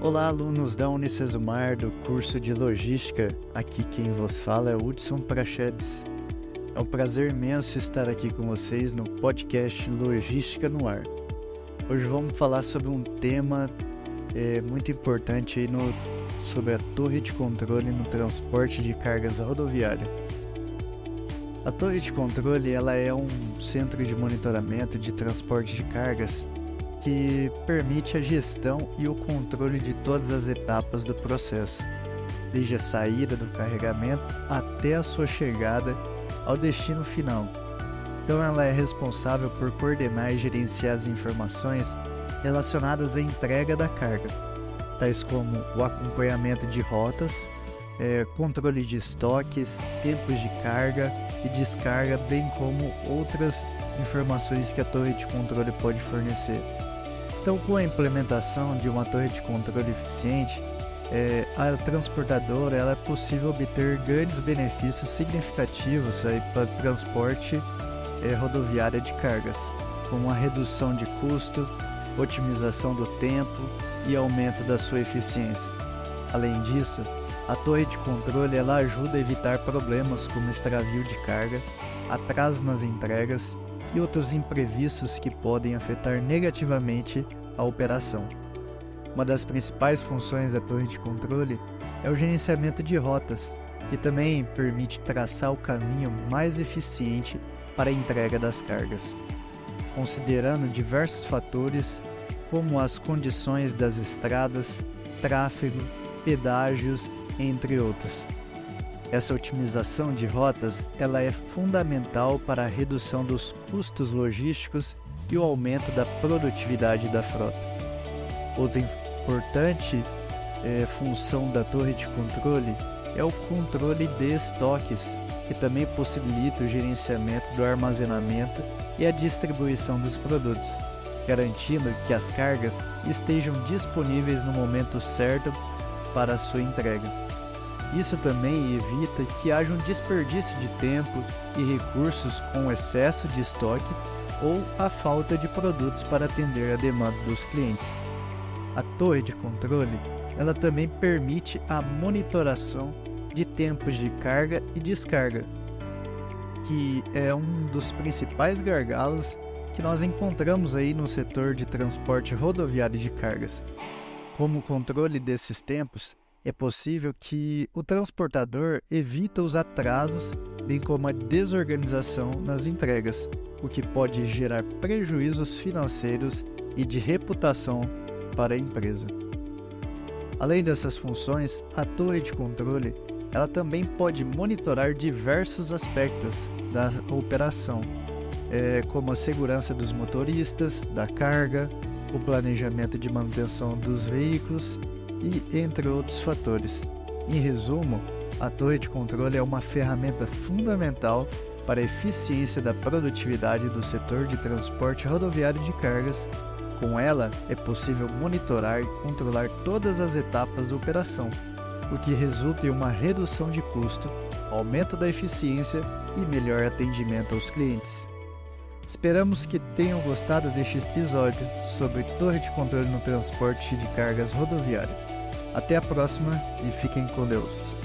Olá, alunos da Unicesumar do curso de Logística. Aqui quem vos fala é Hudson Prachedes. É um prazer imenso estar aqui com vocês no podcast Logística no Ar. Hoje vamos falar sobre um tema é, muito importante aí no, sobre a torre de controle no transporte de cargas rodoviária. A torre de controle ela é um centro de monitoramento de transporte de cargas que permite a gestão e o controle de todas as etapas do processo, desde a saída do carregamento até a sua chegada ao destino final. Então, ela é responsável por coordenar e gerenciar as informações relacionadas à entrega da carga, tais como o acompanhamento de rotas, é, controle de estoques, tempos de carga e descarga, bem como outras informações que a torre de controle pode fornecer. Então, com a implementação de uma torre de controle eficiente, é, a transportadora ela é possível obter grandes benefícios significativos para transporte é, rodoviário de cargas, como a redução de custo, otimização do tempo e aumento da sua eficiência. Além disso, a torre de controle ela ajuda a evitar problemas como extravio de carga, atraso nas entregas e outros imprevistos que podem afetar negativamente a operação. Uma das principais funções da torre de controle é o gerenciamento de rotas, que também permite traçar o caminho mais eficiente para a entrega das cargas, considerando diversos fatores como as condições das estradas, tráfego, pedágios, entre outros. Essa otimização de rotas ela é fundamental para a redução dos custos logísticos e o aumento da produtividade da frota. Outra importante é, função da torre de controle é o controle de estoques, que também possibilita o gerenciamento do armazenamento e a distribuição dos produtos, garantindo que as cargas estejam disponíveis no momento certo para a sua entrega. Isso também evita que haja um desperdício de tempo e recursos com excesso de estoque ou a falta de produtos para atender a demanda dos clientes. A torre de controle, ela também permite a monitoração de tempos de carga e descarga, que é um dos principais gargalos que nós encontramos aí no setor de transporte rodoviário de cargas. Como o controle desses tempos, é possível que o transportador evita os atrasos, bem como a desorganização nas entregas, o que pode gerar prejuízos financeiros e de reputação para a empresa. Além dessas funções, a torre de controle ela também pode monitorar diversos aspectos da operação, é, como a segurança dos motoristas, da carga, o planejamento de manutenção dos veículos e entre outros fatores. Em resumo, a torre de controle é uma ferramenta fundamental para a eficiência da produtividade do setor de transporte rodoviário de cargas. Com ela, é possível monitorar e controlar todas as etapas da operação, o que resulta em uma redução de custo, aumento da eficiência e melhor atendimento aos clientes. Esperamos que tenham gostado deste episódio sobre torre de controle no transporte de cargas rodoviário. Até a próxima e fiquem com Deus.